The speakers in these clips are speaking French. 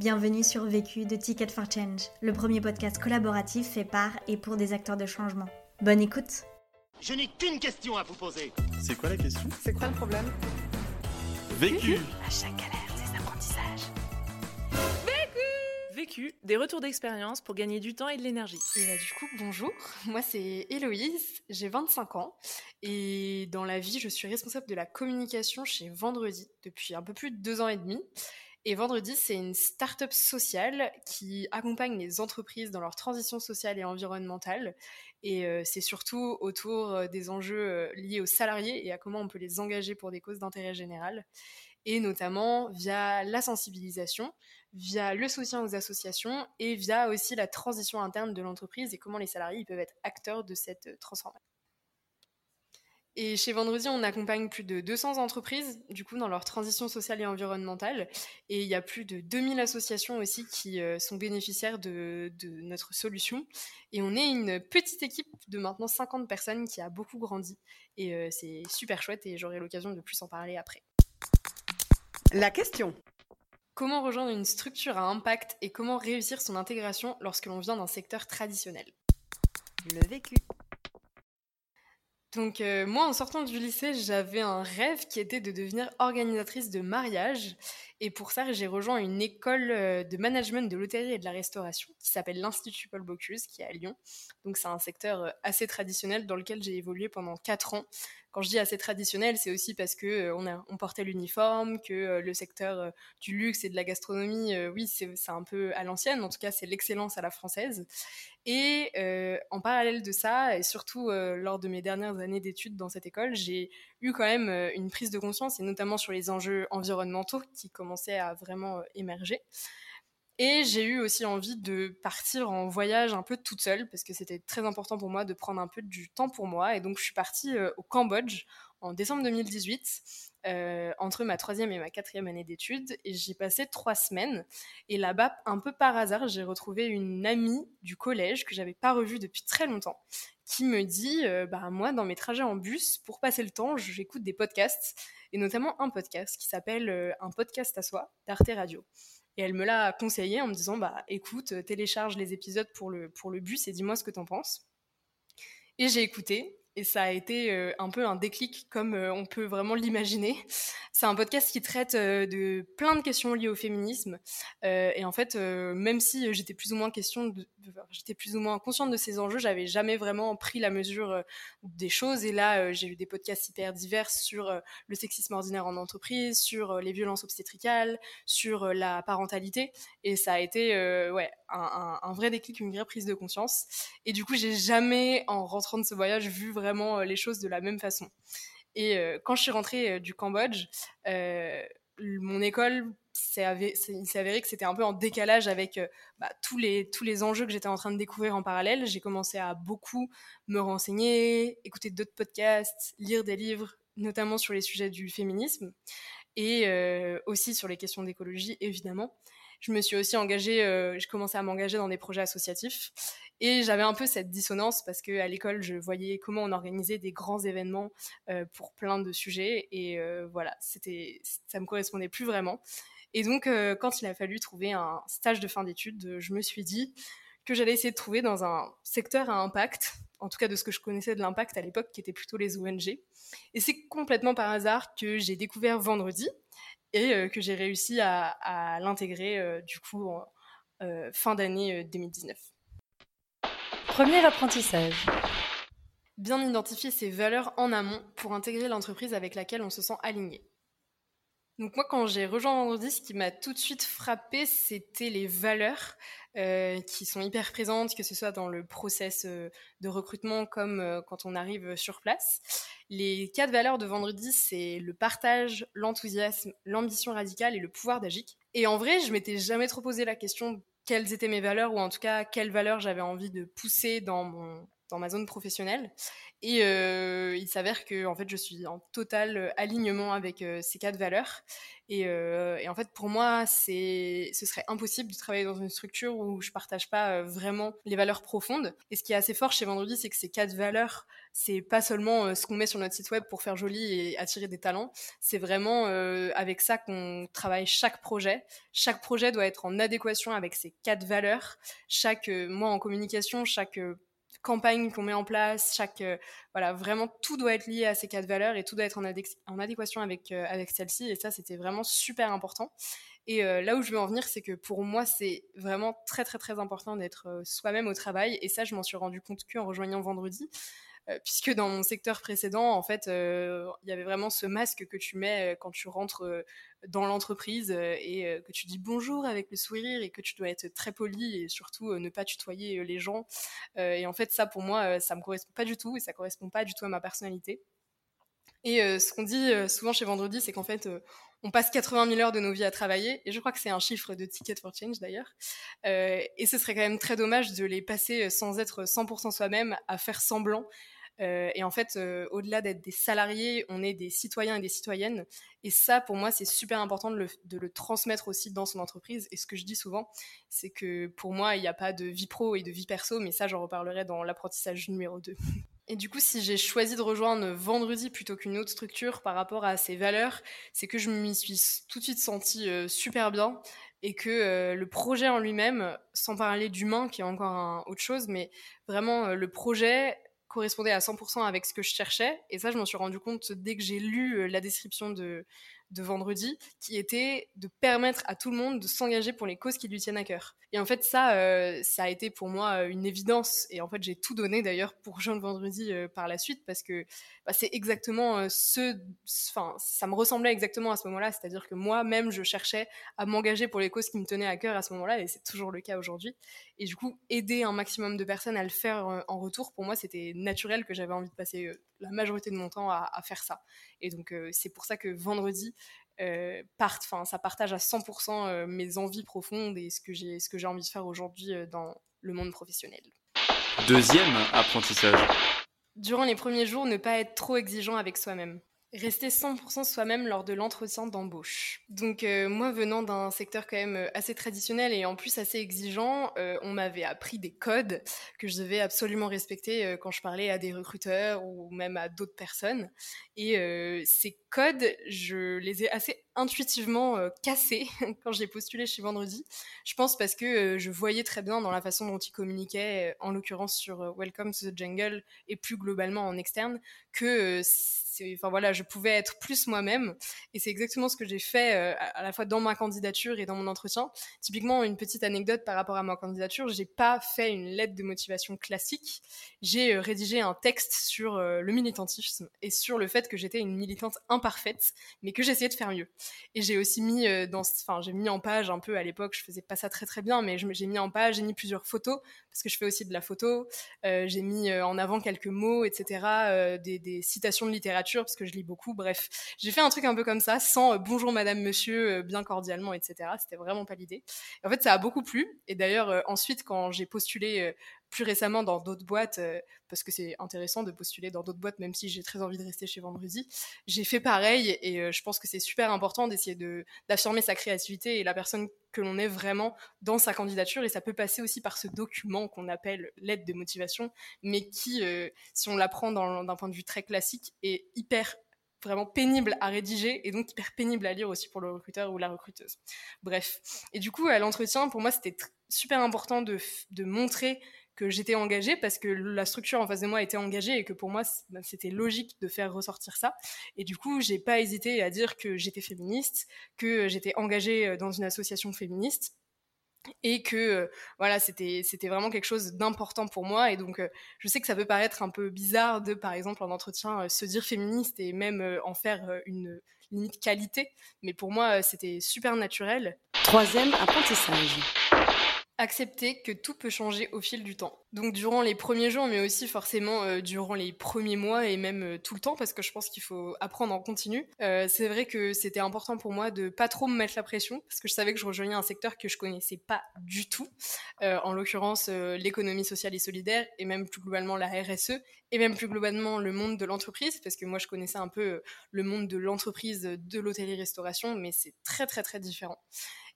Bienvenue sur Vécu de Ticket for Change, le premier podcast collaboratif fait par et pour des acteurs de changement. Bonne écoute Je n'ai qu'une question à vous poser. C'est quoi la question? C'est quoi le problème? Vécu À chaque galère, des apprentissages. Vécu, des retours d'expérience pour gagner du temps et de l'énergie. Et bah, du coup, bonjour, moi c'est Héloïse, j'ai 25 ans et dans la vie, je suis responsable de la communication chez Vendredi depuis un peu plus de deux ans et demi. Et Vendredi, c'est une start-up sociale qui accompagne les entreprises dans leur transition sociale et environnementale. Et euh, c'est surtout autour euh, des enjeux euh, liés aux salariés et à comment on peut les engager pour des causes d'intérêt général. Et notamment via la sensibilisation, via le soutien aux associations et via aussi la transition interne de l'entreprise et comment les salariés peuvent être acteurs de cette transformation. Et chez Vendredi, on accompagne plus de 200 entreprises, du coup, dans leur transition sociale et environnementale. Et il y a plus de 2000 associations aussi qui euh, sont bénéficiaires de, de, notre solution. Et on est une petite équipe de maintenant 50 personnes qui a beaucoup grandi. Et euh, c'est super chouette et j'aurai l'occasion de plus en parler après. La question. Comment rejoindre une structure à impact et comment réussir son intégration lorsque l'on vient d'un secteur traditionnel? Le vécu. Donc euh, moi, en sortant du lycée, j'avais un rêve qui était de devenir organisatrice de mariage. Et pour ça, j'ai rejoint une école euh, de management de l'hôtellerie et de la restauration qui s'appelle l'Institut Paul Bocuse, qui est à Lyon. Donc c'est un secteur euh, assez traditionnel dans lequel j'ai évolué pendant quatre ans quand je dis assez traditionnel, c'est aussi parce que euh, on, portait l'uniforme, que le secteur du luxe et de la gastronomie, oui, c'est un peu à l'ancienne. En tout cas, c'est l'excellence à la française. Et en parallèle de ça, et surtout lors de mes dernières années d'études dans cette école, j'ai eu quand même une prise de conscience, et notamment sur les enjeux environnementaux qui commençaient à vraiment émerger. Et j'ai eu aussi envie de partir en voyage un peu toute seule, parce que c'était très important pour moi de prendre un peu du temps pour moi. Et donc, je suis partie euh, au Cambodge en décembre 2018, euh, entre ma troisième et ma quatrième année d'études. Et j'y passé trois semaines. Et là-bas, un peu par hasard, j'ai retrouvé une amie du collège que j'avais pas revue depuis très longtemps, qui me dit, euh, bah moi, dans mes trajets en bus, pour passer le temps, j'écoute des podcasts, et notamment un podcast qui s'appelle Un podcast à soi d'Arte Radio. Et elle me l'a conseillé en me disant bah écoute, télécharge les épisodes pour le, pour le bus et dis-moi ce que t'en penses. Et j'ai écouté et ça a été euh, un peu un déclic comme euh, on peut vraiment l'imaginer. C'est un podcast qui traite euh, de plein de questions liées au féminisme et en fait même si j'étais plus ou moins question j'étais plus ou moins consciente de ces enjeux, j'avais jamais vraiment pris la mesure des choses. Et là j'ai eu des podcasts hyper divers sur le sexisme ordinaire en entreprise, sur les violences obstétricales, sur la parentalité. Et ça a été ouais un, vrai déclic, une vraie prise de conscience. Et du coup j'ai jamais en rentrant de ce voyage vu vraiment euh, les choses de la même façon. Et euh, quand je suis rentrée euh, du Cambodge, mon école il s'est avéré que c'était un peu en décalage avec bah, tous, les, tous les enjeux que j'étais en train de découvrir en parallèle. J'ai commencé à beaucoup me renseigner, écouter d'autres podcasts, lire des livres, notamment sur les sujets du féminisme et aussi sur les questions d'écologie, évidemment. Je me suis aussi engagée, euh, j'ai commencé à m'engager dans des projets associatifs. Et j'avais un peu cette dissonance parce qu'à l'école, je voyais comment on organisait des grands événements euh, pour plein de sujets. Et euh, voilà, c'était, ça me correspondait plus vraiment. Et donc, euh, quand il a fallu trouver un stage de fin d'études, je me suis dit que j'allais essayer de trouver dans un secteur à impact, en tout cas de ce que je connaissais de l'impact à l'époque, qui était plutôt les ONG. Et c'est complètement par hasard que j'ai découvert Vendredi, et euh, que j'ai réussi à, à l'intégrer euh, du coup en euh, fin d'année 2019. Premier apprentissage. Bien identifier ses valeurs en amont pour intégrer l'entreprise avec laquelle on se sent aligné. Donc moi, quand j'ai rejoint Vendredi, ce qui m'a tout de suite frappé, c'était les valeurs euh, qui sont hyper présentes, que ce soit dans le process euh, de recrutement comme euh, quand on arrive sur place. Les quatre valeurs de Vendredi, c'est le partage, l'enthousiasme, l'ambition radicale et le pouvoir d'agir. Et en vrai, je m'étais jamais trop posé la question quelles étaient mes valeurs ou en tout cas quelles valeurs j'avais envie de pousser dans mon dans ma zone professionnelle. Et euh, il s'avère que en fait, je suis en total alignement avec ces quatre valeurs. Et, et, en fait, pour moi, ce serait impossible de travailler dans une structure où je partage pas vraiment les valeurs profondes. Et ce qui est assez fort chez Vendredi, c'est que ces quatre valeurs, c'est pas seulement ce qu'on met sur notre site web pour faire joli et attirer des talents. C'est vraiment avec ça qu'on travaille chaque projet. Chaque projet doit être en adéquation avec ces quatre valeurs. Chaque mois en communication, chaque campagne qu'on met en place, chaque euh, voilà vraiment tout doit être lié à ces quatre valeurs et tout doit être en, adéquation avec euh, avec celle-ci et ça c'était vraiment super important. Et euh, là où je veux en venir, c'est que pour moi c'est vraiment très très très important d'être soi-même au travail et ça je m'en suis rendu compte qu'en rejoignant vendredi. Puisque dans mon secteur précédent, en fait, il y avait vraiment ce masque que tu mets quand tu rentres dans l'entreprise euh, et euh, que tu dis bonjour avec le sourire et que tu dois être très poli et surtout euh, ne pas tutoyer les gens. et en fait, ça pour moi, ça me correspond pas du tout et ça correspond pas du tout à ma personnalité. Et ce qu'on dit souvent chez Vendredi, c'est qu'en fait, on passe 80 000 heures de nos vies à travailler, et je crois que c'est un chiffre de Ticket for Change d'ailleurs. et ce serait quand même très dommage de les passer sans être 100% soi-même, à faire semblant, euh, et en fait, euh, au-delà d'être des salariés, on est des citoyens et des citoyennes. Et ça, pour moi, c'est super important de le, de le, transmettre aussi dans son entreprise. Et ce que je dis souvent, c'est que pour moi, il n'y a pas de vie pro et de vie perso, mais ça, j'en reparlerai dans l'apprentissage numéro 2. Et du coup, si j'ai choisi de rejoindre Vendredi plutôt qu'une autre structure par rapport à ces valeurs, c'est que je m'y suis tout de suite sentie euh, super bien et que le projet en lui-même, sans parler d'humain qui est encore un, autre chose, mais vraiment le projet correspondait à 100% avec ce que je cherchais. Et ça, je m'en suis rendu compte dès que j'ai lu euh, la description de, de vendredi, qui était de permettre à tout le monde de s'engager pour les causes qui lui tiennent à cœur. Et en fait, ça, euh, ça a été pour moi euh, une évidence. Et en fait, j'ai tout donné d'ailleurs pour Jean Vendredi euh, par la suite, parce que bah, c'est exactement ce. Enfin, ça me ressemblait exactement à ce moment-là. C'est-à-dire que moi-même, je cherchais à m'engager pour les causes qui me tenaient à cœur à ce moment-là, et c'est toujours le cas aujourd'hui. Et du coup, aider un maximum de personnes à le faire en retour, pour moi, c'était naturel que j'avais envie de passer la majorité de mon temps à, à faire ça. Et donc, c'est pour ça que vendredi, euh, enfin, ça partage à 100% euh, mes envies profondes et ce que j'ai, ce que j'ai envie de faire aujourd'hui euh, dans le monde professionnel. Deuxième apprentissage. Durant les premiers jours, ne pas être trop exigeant avec soi-même. Rester 100% soi-même lors de l'entretien d'embauche. Donc moi venant d'un secteur quand même assez traditionnel et en plus assez exigeant, on m'avait appris des codes que je devais absolument respecter quand je parlais à des recruteurs ou même à d'autres personnes. Et ces codes, je les ai assez intuitivement euh, cassés quand j'ai postulé chez Vendredi. Je pense parce que euh, je voyais très bien dans la façon dont ils communiquaient, euh, en l'occurrence sur Welcome to the Jungle et plus globalement en externe, que enfin voilà, je pouvais être plus moi-même. Et c'est exactement ce que j'ai fait à la fois dans ma candidature et dans mon entretien. Typiquement, une petite anecdote par rapport à ma candidature, j'ai pas fait une lettre de motivation classique. J'ai rédigé un texte sur le militantisme et sur le fait que j'étais une militante imparfaite, mais que j'essayais de faire mieux. Et j'ai aussi mis euh, dans, enfin, j'ai mis en page un peu à l'époque, je faisais pas ça très très bien, mais j'ai mis en page, j'ai mis plusieurs photos parce que je fais aussi de la photo. Euh, j'ai mis euh, en avant quelques mots, etc., des, citations de littérature parce que je lis beaucoup. Bref, j'ai fait un truc un peu comme ça, sans bonjour madame, monsieur, bien cordialement, etc. C'était vraiment pas l'idée. En fait, ça a beaucoup plu. Et d'ailleurs, ensuite, quand j'ai postulé plus récemment dans d'autres boîtes, euh, parce que c'est intéressant de postuler dans d'autres boîtes, même si j'ai très envie de rester chez Vendredi. J'ai fait pareil et euh, je pense que c'est super important d'essayer d'affirmer sa créativité et la personne que l'on est vraiment dans sa candidature. Et ça peut passer aussi par ce document qu'on appelle l'aide de motivation, mais qui, euh, si on l'apprend d'un point de vue très classique, est hyper vraiment pénible à rédiger et donc hyper pénible à lire aussi pour le recruteur ou la recruteuse. Bref. Et du coup, à l'entretien, pour moi, c'était super important de, de montrer que j'étais engagée parce que la structure en face de moi était engagée et que pour moi bah, c'était logique de faire ressortir ça. Et du coup, j'ai pas hésité à dire que j'étais féministe, que j'étais engagée euh, dans une association féministe et que euh, voilà c'était c'était vraiment quelque chose d'important pour moi. Et donc euh, je sais que ça peut paraître un peu bizarre de par exemple en entretien se dire féministe et même en faire une limite qualité mais pour moi c'était super naturel. Troisième apprentissage accepter que tout peut changer au fil du temps. Donc durant les premiers jours, mais aussi forcément euh, durant les premiers mois et même euh, tout le temps, parce que je pense qu'il faut apprendre en continu. Euh, c'est vrai que c'était important pour moi de pas trop me mettre la pression, parce que je savais que je rejoignais un secteur que je connaissais pas du tout, en l'occurrence l'économie sociale et solidaire, et même plus globalement la RSE, et même plus globalement le monde de l'entreprise, parce que moi je connaissais un peu le monde de l'entreprise de l'hôtellerie-restauration, mais c'est très très très différent.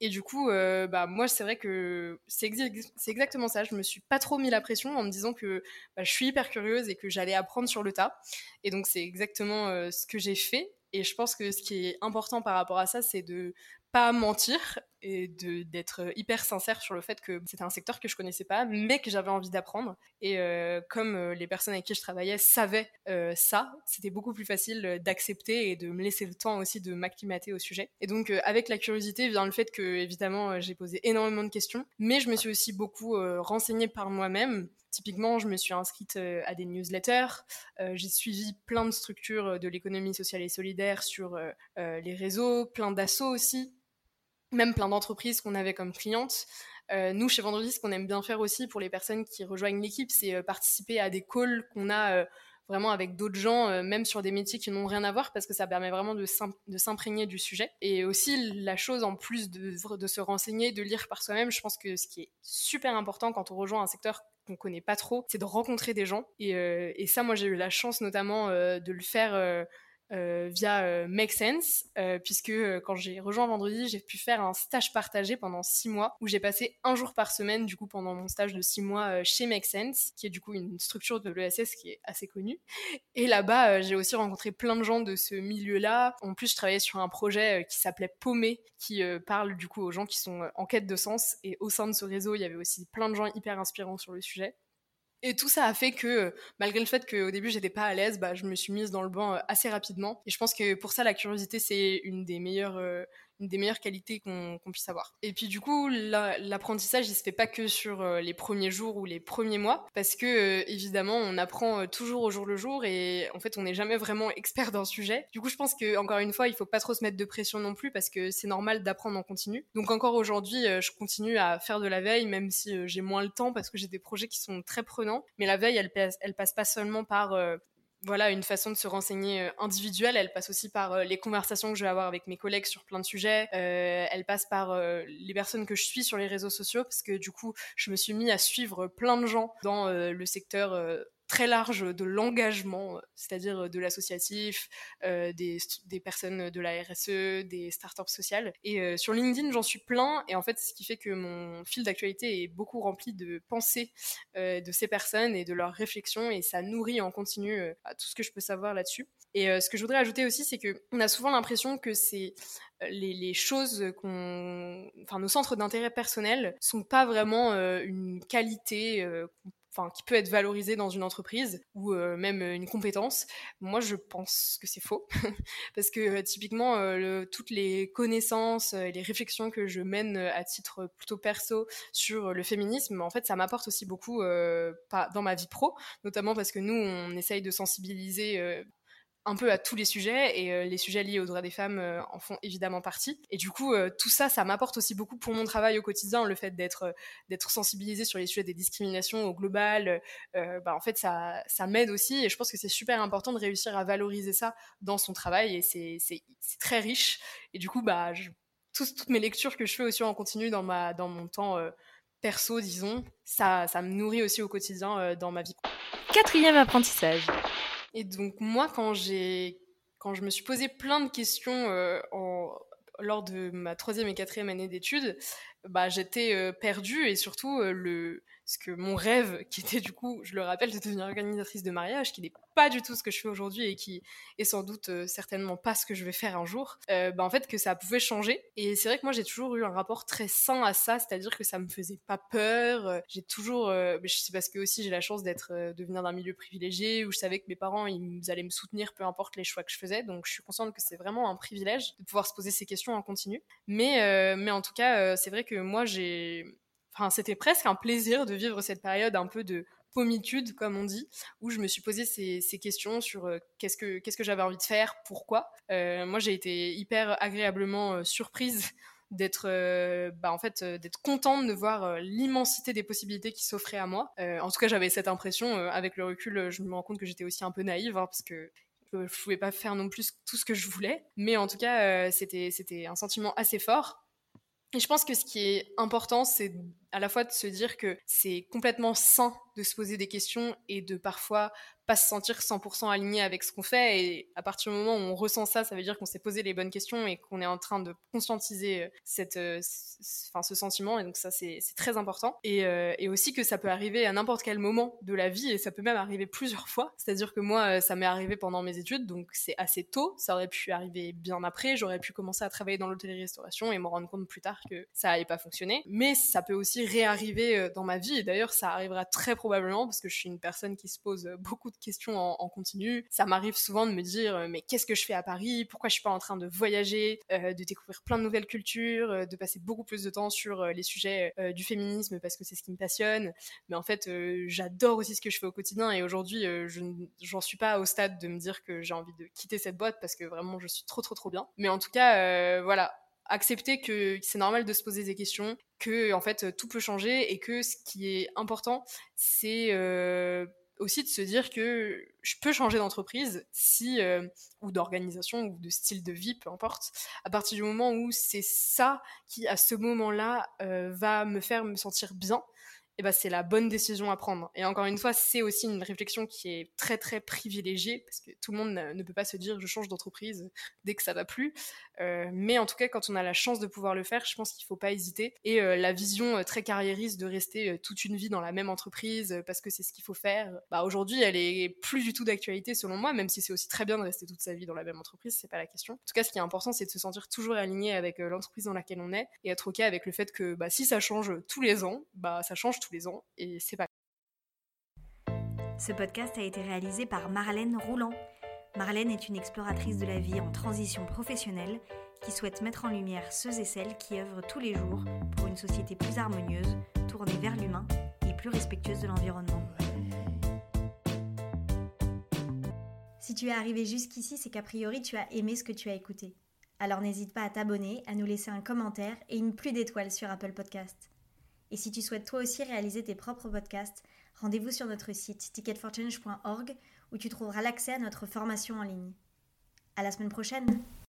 Et du coup, euh, bah, moi, c'est vrai que c'est exactement ça. Je me suis pas trop mis la pression en me disant que bah, je suis hyper curieuse et que j'allais apprendre sur le tas. Et donc, c'est exactement euh, ce que j'ai fait. Et je pense que ce qui est important par rapport à ça, c'est de pas mentir et d'être hyper sincère sur le fait que c'était un secteur que je connaissais pas, mais que j'avais envie d'apprendre. Et euh, comme euh, les personnes avec qui je travaillais savaient euh, ça, c'était beaucoup plus facile d'accepter et de me laisser le temps aussi de m'acclimater au sujet. Et donc avec la curiosité vient le fait que évidemment j'ai posé énormément de questions, mais je me suis aussi beaucoup renseignée par moi-même. Typiquement, je me suis inscrite à des newsletters, j'ai suivi plein de structures de l'économie sociale et solidaire sur les réseaux, plein d'assauts aussi, même plein d'entreprises qu'on avait comme clientes. Euh, nous, chez Vendredi, ce qu'on aime bien faire aussi pour les personnes qui rejoignent l'équipe, c'est euh, participer à des calls qu'on a euh, vraiment avec d'autres gens, même sur des métiers qui n'ont rien à voir, parce que ça permet vraiment de s'imprégner du sujet. Et aussi, la chose, en plus de, se renseigner, de lire par soi-même, je pense que ce qui est super important quand on rejoint un secteur qu'on connaît pas trop, c'est de rencontrer des gens. Et ça, moi, j'ai eu la chance notamment de le faire euh, via euh, Make Sense, euh, puisque quand j'ai rejoint vendredi, j'ai pu faire un stage partagé pendant six mois, où j'ai passé un jour par semaine, du coup, pendant mon stage de six mois chez Make Sense, qui est du coup une structure de l'ESS qui est assez connue. Et là-bas, j'ai aussi rencontré plein de gens de ce milieu-là. En plus, je travaillais sur un projet qui s'appelait Paumé, qui parle du coup aux gens qui sont en quête de sens. Et au sein de ce réseau, il y avait aussi plein de gens hyper inspirants sur le sujet. Et tout ça a fait que, malgré le fait qu'au début j'étais pas à l'aise, bah, je me suis mise dans le banc euh, assez rapidement. Et je pense que pour ça, la curiosité, c'est une des meilleures, euh, des meilleures qualités qu'on puisse avoir. Et puis du coup, l'apprentissage, il se fait pas que sur euh, les premiers jours ou les premiers mois, parce que euh, évidemment, on apprend euh, toujours au jour le jour et en fait, on n'est jamais vraiment expert d'un sujet. Du coup, je pense que encore une fois, il faut pas trop se mettre de pression non plus, parce que c'est normal d'apprendre en continu. Donc encore aujourd'hui, je continue à faire de la veille, même si j'ai moins le temps, parce que j'ai des projets qui sont très prenants. Mais la veille, elle, elle passe pas seulement par voilà une façon de se renseigner euh, individuelle. Elle passe aussi par euh, les conversations que je vais avoir avec mes collègues sur plein de sujets. Euh, elle passe par les personnes que je suis sur les réseaux sociaux parce que du coup, je me suis mis à suivre plein de gens dans le secteur très large de l'engagement, c'est-à-dire de l'associatif, euh, des, personnes de la RSE, des startups sociales. Et euh, sur LinkedIn, j'en suis plein. Et en fait, ce qui fait que mon fil d'actualité est beaucoup rempli de pensées euh, de ces personnes et de leurs réflexions. Et ça nourrit en continu tout ce que je peux savoir là-dessus. Et ce que je voudrais ajouter aussi, c'est qu'on a souvent l'impression que c'est les, choses qu'on, enfin, nos centres d'intérêt personnel sont pas vraiment une qualité enfin qui peut être valorisé dans une entreprise ou euh, même une compétence. Moi, je pense que c'est faux parce que euh, typiquement euh, toutes les connaissances et les réflexions que je mène à titre plutôt perso sur le féminisme, en fait, ça m'apporte aussi beaucoup dans ma vie pro, notamment parce que nous, on essaye de sensibiliser un peu à tous les sujets et euh, les sujets liés aux droits des femmes euh, en font évidemment partie. Et du coup, euh, tout ça, ça m'apporte aussi beaucoup pour mon travail au quotidien, le fait d'être d'être sensibilisé sur les sujets des discriminations au global. bah, en fait, ça, ça m'aide aussi et je pense que c'est super important de réussir à valoriser ça dans son travail et c'est très riche. Et du coup, bah, toutes mes lectures que je fais aussi en continu dans mon temps perso, disons, ça, ça me nourrit aussi au quotidien dans ma vie. Quatrième apprentissage. Et donc moi, quand je me suis posé plein de questions euh, lors de ma troisième et quatrième année d'études, bah, j'étais euh, perdue et surtout euh, le ce que mon rêve, qui était du coup, je le rappelle, de devenir organisatrice de mariage, qui n'est pas du tout ce que je fais aujourd'hui et qui est sans doute euh, certainement pas ce que je vais faire un jour, euh, bah, en fait que ça pouvait changer. Et c'est vrai que moi j'ai toujours eu un rapport très sain à ça, c'est-à-dire que ça me faisait pas peur. Euh, j'ai toujours, je sais parce que aussi j'ai la chance d'être, de venir d'un milieu privilégié où je savais que mes parents ils allaient me soutenir peu importe les choix que je faisais. Donc je suis consciente que c'est vraiment un privilège de pouvoir se poser ces questions en continu. Mais, mais en tout cas, c'est vrai que moi j'ai Enfin, c'était presque un plaisir de vivre cette période un peu de pommitude, comme on dit, où je me suis posé ces, questions sur euh, qu'est-ce que, qu'est-ce que j'avais envie de faire, pourquoi. Euh, moi, j'ai été hyper agréablement euh, surprise d'être bah, en fait d'être contente de voir l'immensité des possibilités qui s'offraient à moi. en tout cas, j'avais cette impression. avec le recul, je me rends compte que j'étais aussi un peu naïve hein, parce que je pouvais pas faire non plus tout ce que je voulais. Mais en tout cas, c'était c'était un sentiment assez fort. Et je pense que ce qui est important, c'est à la fois de se dire que c'est complètement sain de se poser des questions et de parfois pas se sentir 100% aligné avec ce qu'on fait. Et à partir du moment où on ressent ça, ça veut dire qu'on s'est posé les bonnes questions et qu'on est en train de conscientiser euh, cette, euh, enfin, ce sentiment. Et donc ça, c'est très important. Et, euh, et, aussi que ça peut arriver à n'importe quel moment de la vie et ça peut même arriver plusieurs fois. C'est-à-dire que moi, ça m'est arrivé pendant mes études, donc c'est assez tôt. Ça aurait pu arriver bien après. J'aurais pu commencer à travailler dans l'hôtellerie-restauration et me rendre compte plus tard que ça n'allait pas fonctionner. Mais ça peut aussi réarriver dans ma vie. Et d'ailleurs, ça arrivera très probablement parce que je suis une personne qui se pose beaucoup de questions en, continu. Ça m'arrive souvent de me dire euh, mais qu'est-ce que je fais à Paris? Pourquoi je suis pas en train de voyager, euh, de découvrir plein de nouvelles cultures, euh, de passer beaucoup plus de temps sur les sujets du féminisme parce que c'est ce qui me passionne. Mais en fait, j'adore aussi ce que je fais au quotidien et aujourd'hui, je j'en suis pas au stade de me dire que j'ai envie de quitter cette boîte parce que vraiment je suis trop trop trop bien. Mais en tout cas, voilà, accepter que c'est normal de se poser des questions, que en fait tout peut changer et que ce qui est important, c'est aussi de se dire que je peux changer d'entreprise si euh, ou d'organisation ou de style de vie, peu importe, à partir du moment où c'est ça qui à ce moment-là euh, va me faire me sentir bien eh ben, c'est la bonne décision à prendre. Et encore une fois, c'est aussi une réflexion qui est très très privilégiée parce que tout le monde ne peut pas se dire je change d'entreprise dès que ça va plus. Euh, mais en tout cas, quand on a la chance de pouvoir le faire, je pense qu'il ne faut pas hésiter. Et euh, la vision euh, très carriériste de rester toute une vie dans la même entreprise parce que c'est ce qu'il faut faire, bah, aujourd'hui, elle est plus du tout d'actualité selon moi, même si c'est aussi très bien de rester toute sa vie dans la même entreprise, c'est pas la question. En tout cas, ce qui est important, c'est de se sentir toujours aligné avec l'entreprise dans laquelle on est et être ok avec le fait que bah, si ça change tous les ans, bah, ça change tous et c'est pas. Ce podcast a été réalisé par Marlène Roulant. Marlène est une exploratrice de la vie en transition professionnelle qui souhaite mettre en lumière ceux et celles qui œuvrent tous les jours pour une société plus harmonieuse, tournée vers l'humain et plus respectueuse de l'environnement. Si tu es arrivé jusqu'ici, c'est qu'a priori tu as aimé ce que tu as écouté. Alors n'hésite pas à t'abonner, à nous laisser un commentaire et une pluie d'étoiles sur Apple Podcast. Et si tu souhaites toi aussi réaliser tes propres podcasts, rendez-vous sur notre site ticketforchange.org où tu trouveras l'accès à notre formation en ligne. À la semaine prochaine!